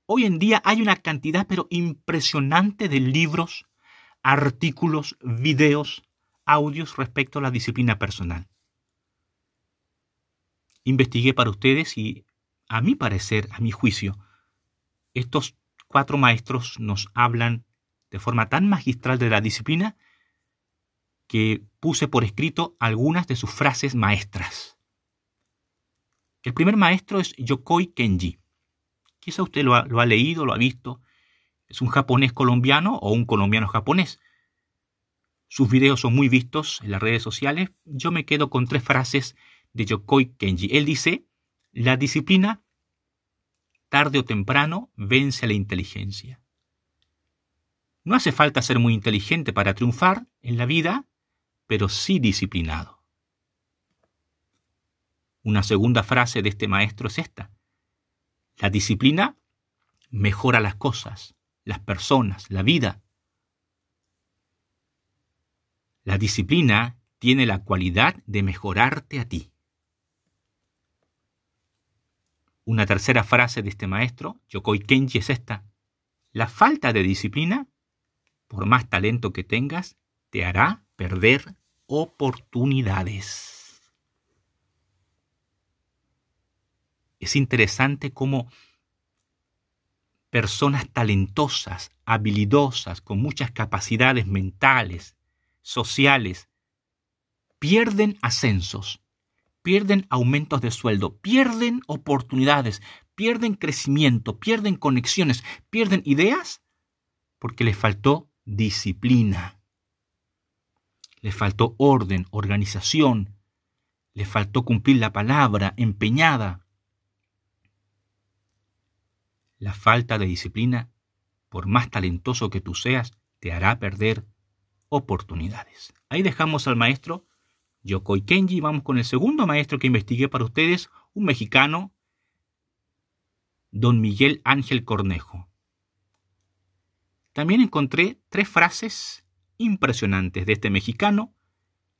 hoy en día hay una cantidad pero impresionante de libros, artículos, videos, audios respecto a la disciplina personal. Investigué para ustedes y, a mi parecer, a mi juicio, estos cuatro maestros nos hablan de forma tan magistral de la disciplina que puse por escrito algunas de sus frases maestras. El primer maestro es Yokoi Kenji. Quizá usted lo ha, lo ha leído, lo ha visto. Es un japonés colombiano o un colombiano japonés. Sus videos son muy vistos en las redes sociales. Yo me quedo con tres frases de Yokoi Kenji. Él dice, la disciplina, tarde o temprano, vence a la inteligencia. No hace falta ser muy inteligente para triunfar en la vida, pero sí disciplinado. Una segunda frase de este maestro es esta. La disciplina mejora las cosas, las personas, la vida. La disciplina tiene la cualidad de mejorarte a ti. Una tercera frase de este maestro, Yokoi Kenji, es esta. La falta de disciplina, por más talento que tengas, te hará perder oportunidades. Es interesante cómo personas talentosas, habilidosas, con muchas capacidades mentales, sociales pierden ascensos, pierden aumentos de sueldo, pierden oportunidades, pierden crecimiento, pierden conexiones, pierden ideas porque les faltó disciplina, les faltó orden, organización, les faltó cumplir la palabra empeñada. La falta de disciplina, por más talentoso que tú seas, te hará perder oportunidades. Ahí dejamos al maestro Yokoi Kenji. Vamos con el segundo maestro que investigué para ustedes, un mexicano, don Miguel Ángel Cornejo. También encontré tres frases impresionantes de este mexicano.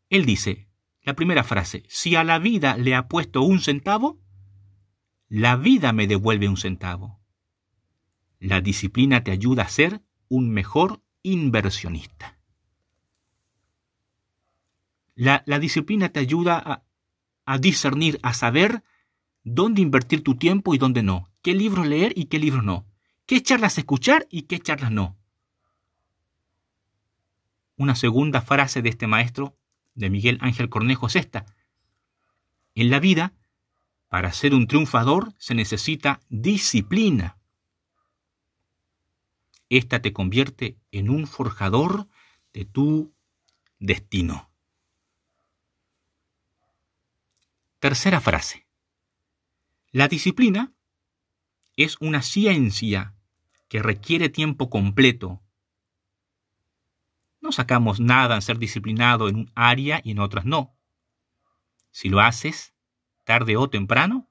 Él dice, la primera frase, si a la vida le ha puesto un centavo, la vida me devuelve un centavo. La disciplina te ayuda a ser un mejor inversionista. La, disciplina te ayuda a, discernir, a saber dónde invertir tu tiempo y dónde no, qué libros leer y qué libros no, qué charlas escuchar y qué charlas no. Una segunda frase de este maestro, de Miguel Ángel Cornejo, es esta. En la vida, para ser un triunfador se necesita disciplina. Esta te convierte en un forjador de tu destino. Tercera frase. La disciplina es una ciencia que requiere tiempo completo. No sacamos nada en ser disciplinado en un área y en otras no. Si lo haces, tarde o temprano,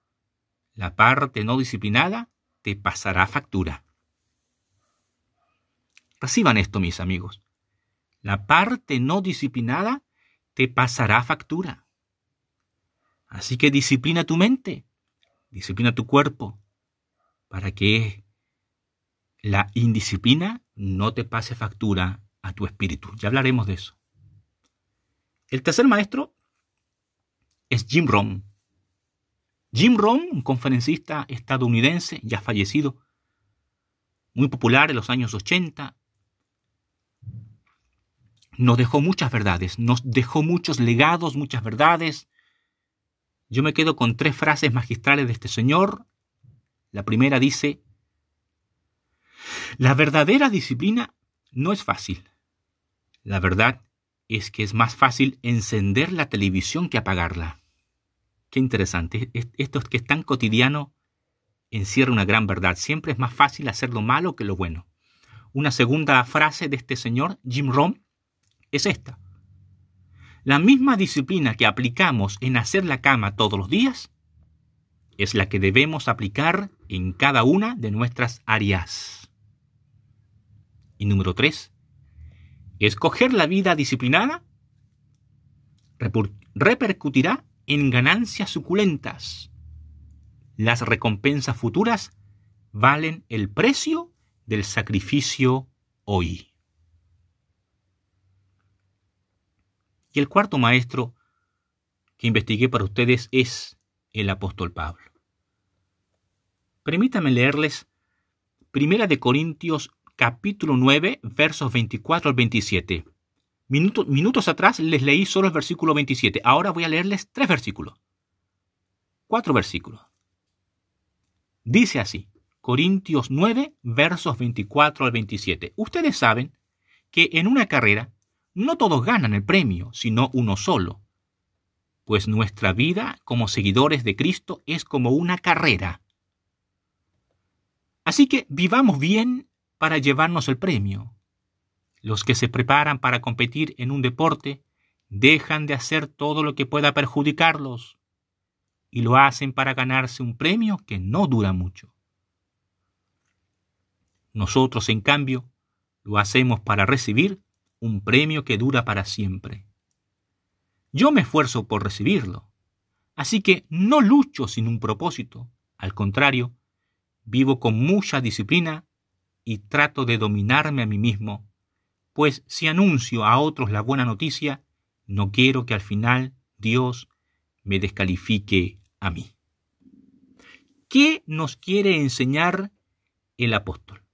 la parte no disciplinada te pasará factura. Reciban esto, mis amigos. La parte no disciplinada te pasará factura. Así que disciplina tu mente, disciplina tu cuerpo, para que la indisciplina no te pase factura a tu espíritu. Ya hablaremos de eso. El tercer maestro es Jim Rohn. Jim Rohn, un conferencista estadounidense ya fallecido, muy popular en los años 80, nos dejó muchas verdades, nos dejó muchos legados, muchas verdades. Yo me quedo con tres frases magistrales de este señor. La primera dice, la verdadera disciplina no es fácil. La verdad es que es más fácil encender la televisión que apagarla. Qué interesante. Esto que es tan cotidiano encierra una gran verdad. Siempre es más fácil hacer lo malo que lo bueno. Una segunda frase de este señor, Jim Rohn, es esta. La misma disciplina que aplicamos en hacer la cama todos los días es la que debemos aplicar en cada una de nuestras áreas. Y número tres, escoger la vida disciplinada repercutirá en ganancias suculentas. Las recompensas futuras valen el precio del sacrificio hoy. Y el cuarto maestro que investigué para ustedes es el apóstol Pablo. Permítanme leerles Primera de Corintios capítulo 9 versos 24 al 27. minutos atrás les leí solo el versículo 27. Ahora voy a leerles tres versículos. Cuatro versículos. Dice así, Corintios 9 versos 24 al 27. Ustedes saben que en una carrera no todos ganan el premio, sino uno solo. Pues nuestra vida como seguidores de Cristo es como una carrera. Así que vivamos bien para llevarnos el premio. Los que se preparan para competir en un deporte dejan de hacer todo lo que pueda perjudicarlos y lo hacen para ganarse un premio que no dura mucho. Nosotros, en cambio, lo hacemos para recibir un premio que dura para siempre. Yo me esfuerzo por recibirlo, así que no lucho sin un propósito, al contrario, vivo con mucha disciplina y trato de dominarme a mí mismo, pues si anuncio a otros la buena noticia, no quiero que al final Dios me descalifique a mí. ¿Qué nos quiere enseñar el apóstol?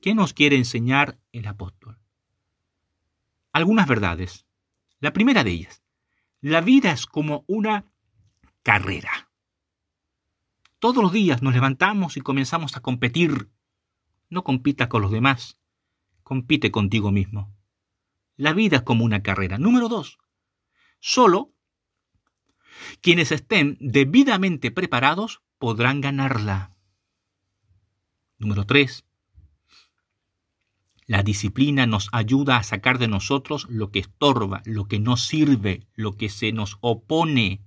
¿Qué nos quiere enseñar el apóstol? Algunas verdades. La primera de ellas, la vida es como una carrera. Todos los días nos levantamos y comenzamos a competir. No compita con los demás, compite contigo mismo. La vida es como una carrera. Número dos, solo quienes estén debidamente preparados podrán ganarla. Número tres, la disciplina nos ayuda a sacar de nosotros lo que estorba, lo que no sirve, lo que se nos opone.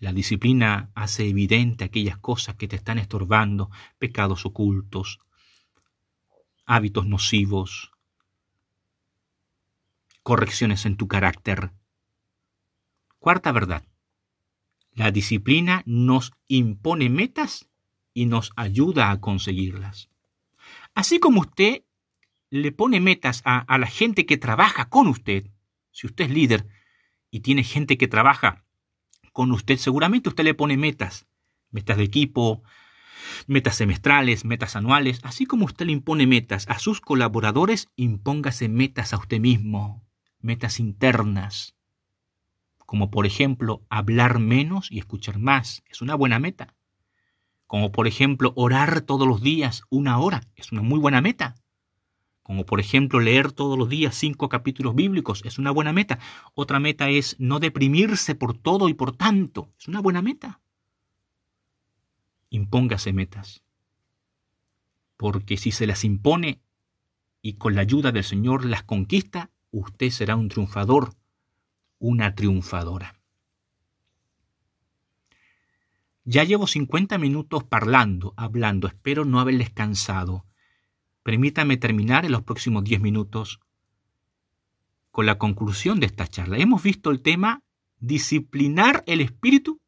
La disciplina hace evidente aquellas cosas que te están estorbando, pecados ocultos, hábitos nocivos, correcciones en tu carácter. Cuarta verdad. La disciplina nos impone metas y nos ayuda a conseguirlas. Así como usted le pone metas a, la gente que trabaja con usted, si usted es líder y tiene gente que trabaja con usted, seguramente usted le pone metas, metas de equipo, metas semestrales, metas anuales, así como usted le impone metas a sus colaboradores, impóngase metas a usted mismo, metas internas, como por ejemplo hablar menos y escuchar más, es una buena meta como por ejemplo orar todos los días una hora, es una muy buena meta. Como por ejemplo leer todos los días cinco capítulos bíblicos, es una buena meta. Otra meta es no deprimirse por todo y por tanto, es una buena meta. Impóngase metas. Porque si se las impone y con la ayuda del Señor las conquista, usted será un triunfador, una triunfadora. Ya llevo 50 minutos parlando, hablando, espero no haberles cansado. Permítame terminar en los próximos 10 minutos con la conclusión de esta charla. Hemos visto el tema disciplinar el espíritu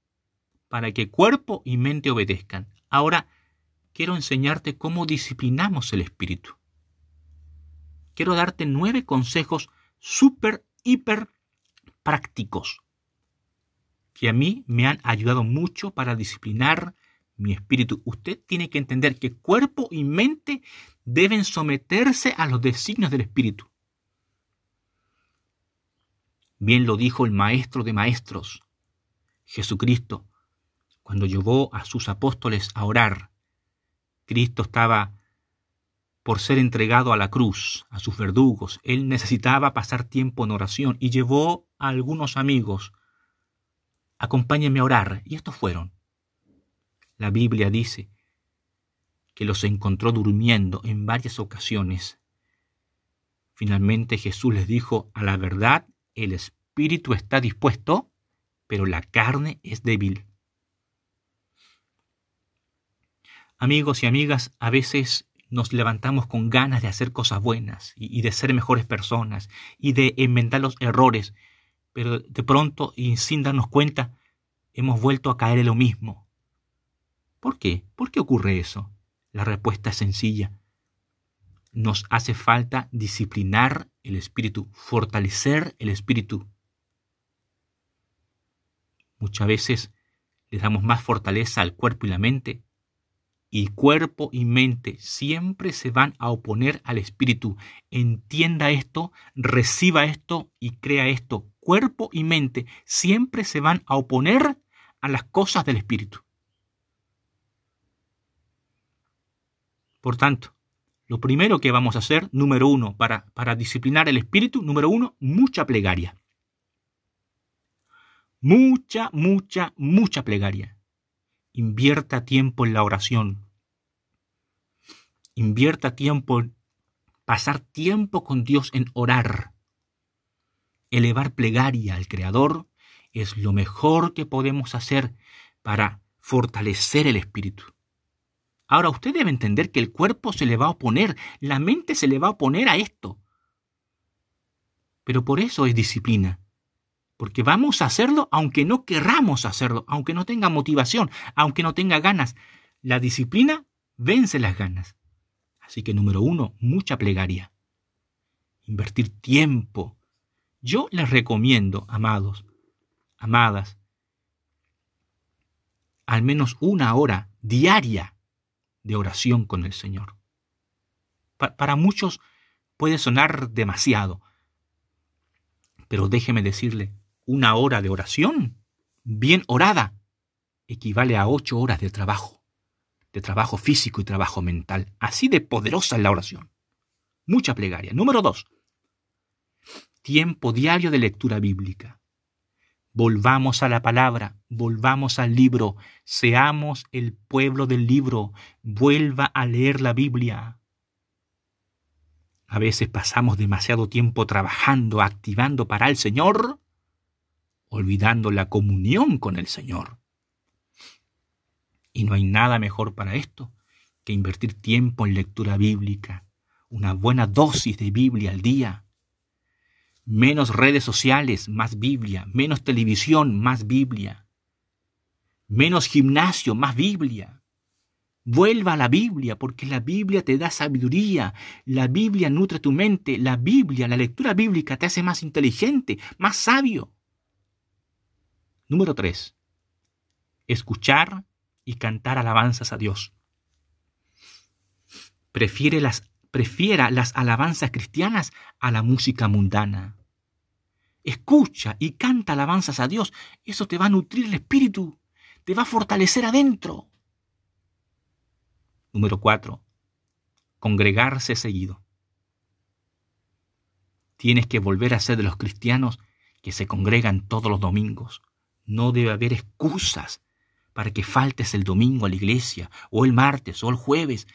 para que cuerpo y mente obedezcan. Ahora quiero enseñarte cómo disciplinamos el espíritu. Quiero darte nueve consejos súper, hiper prácticos que a mí me han ayudado mucho para disciplinar mi espíritu. Usted tiene que entender que cuerpo y mente deben someterse a los designios del espíritu. Bien lo dijo el Maestro de Maestros, Jesucristo, cuando llevó a sus apóstoles a orar. Cristo estaba por ser entregado a la cruz, a sus verdugos. Él necesitaba pasar tiempo en oración y llevó a algunos amigos. Acompáñenme a orar. Y estos fueron. La Biblia dice que los encontró durmiendo en varias ocasiones. Finalmente Jesús les dijo, a la verdad, el espíritu está dispuesto, pero la carne es débil. Amigos y amigas, a veces nos levantamos con ganas de hacer cosas buenas y, de ser mejores personas y de enmendar los errores, pero de pronto y sin darnos cuenta hemos vuelto a caer en lo mismo. ¿Por qué? ¿Por qué ocurre eso? La respuesta es sencilla. Nos hace falta disciplinar el espíritu, fortalecer el espíritu. Muchas veces le damos más fortaleza al cuerpo y la mente y cuerpo y mente siempre se van a oponer al espíritu. Entienda esto, reciba esto y crea esto. Cuerpo y mente siempre se van a oponer a las cosas del espíritu. Por tanto, lo primero que vamos a hacer, número uno, para, para disciplinar el espíritu, número uno, mucha plegaria. Mucha, mucha, mucha plegaria. Invierta tiempo en la oración. Invierta tiempo en pasar tiempo con Dios en orar. Elevar plegaria al Creador es lo mejor que podemos hacer para fortalecer el espíritu. Ahora usted debe entender que el cuerpo se le va a oponer, la mente se le va a oponer a esto. Pero por eso es disciplina porque vamos a hacerlo aunque no querramos hacerlo, aunque no tenga motivación, aunque no tenga ganas. La disciplina vence las ganas. Así que número uno, mucha plegaria. Invertir tiempo. Yo les recomiendo, amados, amadas, al menos una hora diaria de oración con el Señor. para muchos puede sonar demasiado, pero déjeme decirle, una hora de oración, bien orada, equivale a ocho horas de trabajo, de trabajo físico y trabajo mental. Así de poderosa es la oración. Mucha plegaria. Número dos, tiempo diario de lectura bíblica. Volvamos a la palabra, volvamos al libro, seamos el pueblo del libro, vuelva a leer la Biblia. A veces pasamos demasiado tiempo trabajando, activando para el Señor, olvidando la comunión con el Señor. Y no hay nada mejor para esto que invertir tiempo en lectura bíblica, una buena dosis de Biblia al día. Menos redes sociales, más Biblia. Menos televisión, más Biblia. Menos gimnasio, más Biblia. Vuelva a la Biblia, porque la Biblia te da sabiduría, la Biblia nutre tu mente, la Biblia, la lectura bíblica te hace más inteligente, más sabio. Número 3. Escuchar y cantar alabanzas a Dios. Prefiere las, prefiera las alabanzas cristianas a la música mundana. Escucha y canta alabanzas a Dios. Eso te va a nutrir el espíritu. Te va a fortalecer adentro. Número 4. Congregarse seguido. Tienes que volver a ser de los cristianos que se congregan todos los domingos, no debe haber excusas para que faltes el domingo a la iglesia, o el martes, o el jueves.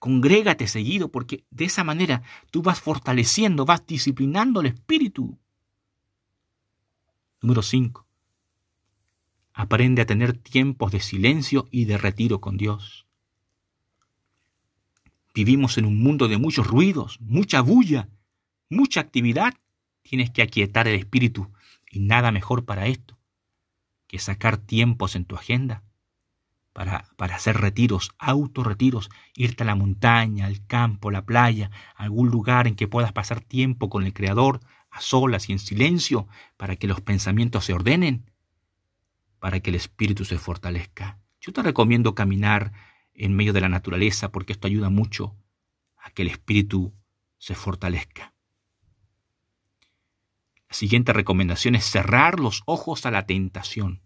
Congrégate seguido, porque de esa manera tú vas fortaleciendo, vas disciplinando el espíritu. Número 5. Aprende a tener tiempos de silencio y de retiro con Dios. Vivimos en un mundo de muchos ruidos, mucha bulla, mucha actividad. Tienes que aquietar el espíritu y nada mejor para esto que sacar tiempos en tu agenda para, para hacer retiros, autorretiros, irte a la montaña, al campo, la playa, algún lugar en que puedas pasar tiempo con el Creador, a solas y en silencio, para que los pensamientos se ordenen. para que el espíritu se fortalezca. Yo te recomiendo caminar en medio de la naturaleza porque esto ayuda mucho a que el espíritu se fortalezca. La siguiente recomendación es cerrar los ojos a la tentación.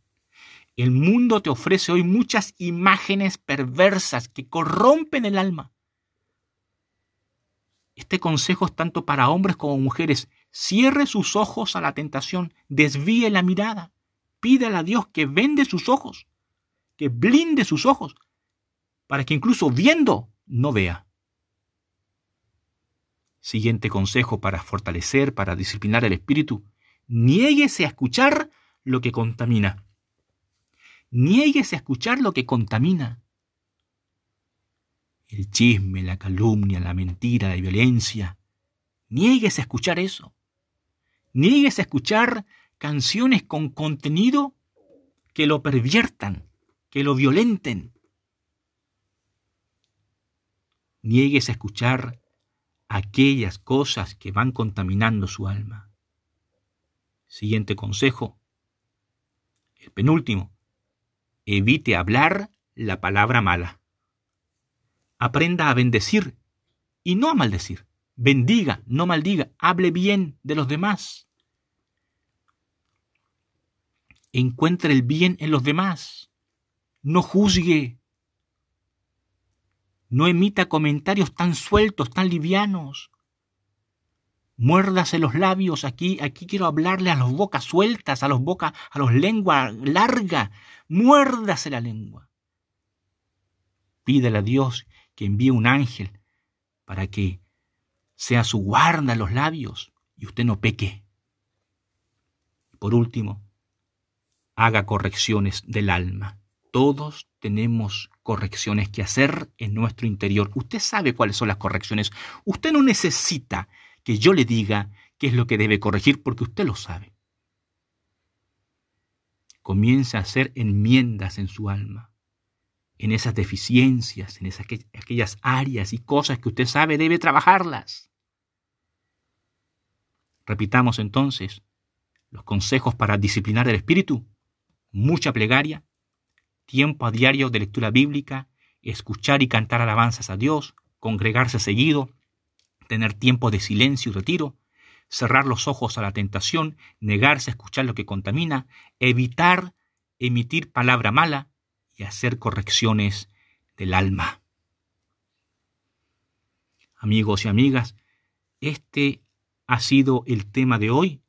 El mundo te ofrece hoy muchas imágenes perversas que corrompen el alma. Este consejo es tanto para hombres como mujeres. Cierre sus ojos a la tentación, desvíe la mirada, pídale a Dios que vende sus ojos, que blinde sus ojos, para que incluso viendo no vea. Siguiente consejo para fortalecer, para disciplinar el espíritu. Niéguese a escuchar lo que contamina. Niéguese a escuchar lo que contamina. El chisme, la calumnia, la mentira, la violencia. Niéguese a escuchar eso. Niéguese a escuchar canciones con contenido que lo perviertan, que lo violenten. Niéguese a escuchar aquellas cosas que van contaminando su alma. Siguiente consejo, el penúltimo, evite hablar la palabra mala. Aprenda a bendecir y no a maldecir. Bendiga, no maldiga, hable bien de los demás. Encuentre el bien en los demás. No juzgue, no emita comentarios tan sueltos, tan livianos. Muérdase los labios, aquí, aquí quiero hablarle a los bocas sueltas, a los bocas, a los lengua larga. Muérdase la lengua. Pídele a Dios que envíe un ángel para que sea su guarda los labios y usted no peque. Por último, haga correcciones del alma. Todos tenemos correcciones que hacer en nuestro interior. Usted sabe cuáles son las correcciones. Usted no necesita que yo le diga qué es lo que debe corregir porque usted lo sabe. Comience a hacer enmiendas en su alma, en esas deficiencias, en esas, aquellas áreas y cosas que usted sabe debe trabajarlas. Repitamos entonces los consejos para disciplinar el espíritu. Mucha plegaria, tiempo a diario de lectura bíblica, escuchar y cantar alabanzas a Dios, congregarse seguido, tener tiempo de silencio y retiro, cerrar los ojos a la tentación, negarse a escuchar lo que contamina, evitar emitir palabra mala y hacer correcciones del alma. Amigos y amigas, este ha sido el tema de hoy.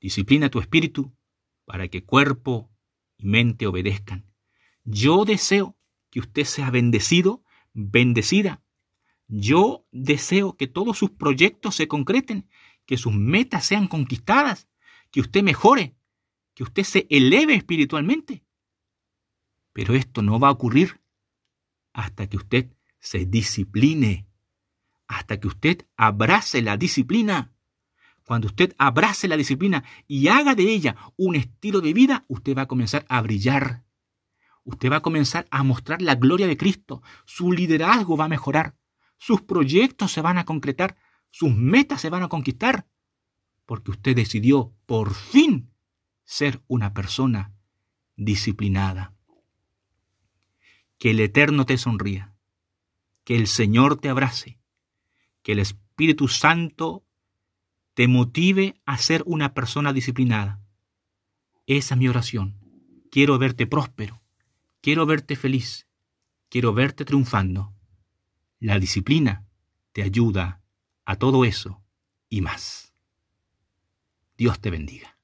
Disciplina tu espíritu para que cuerpo y mente obedezcan. Yo deseo que usted sea bendecido, bendecida. Yo deseo que todos sus proyectos se concreten, que sus metas sean conquistadas, que usted mejore, que usted se eleve espiritualmente. Pero esto no va a ocurrir hasta que usted se discipline, hasta que usted abrace la disciplina. Cuando usted abrace la disciplina y haga de ella un estilo de vida, usted va a comenzar a brillar. Usted va a comenzar a mostrar la gloria de Cristo, su liderazgo va a mejorar, sus proyectos se van a concretar, sus metas se van a conquistar, porque usted decidió por fin ser una persona disciplinada. Que el Eterno te sonría, que el Señor te abrace, que el Espíritu Santo te motive a ser una persona disciplinada. Esa es mi oración. Quiero verte próspero Quiero verte feliz, quiero verte triunfando. La disciplina te ayuda a todo eso y más. Dios te bendiga.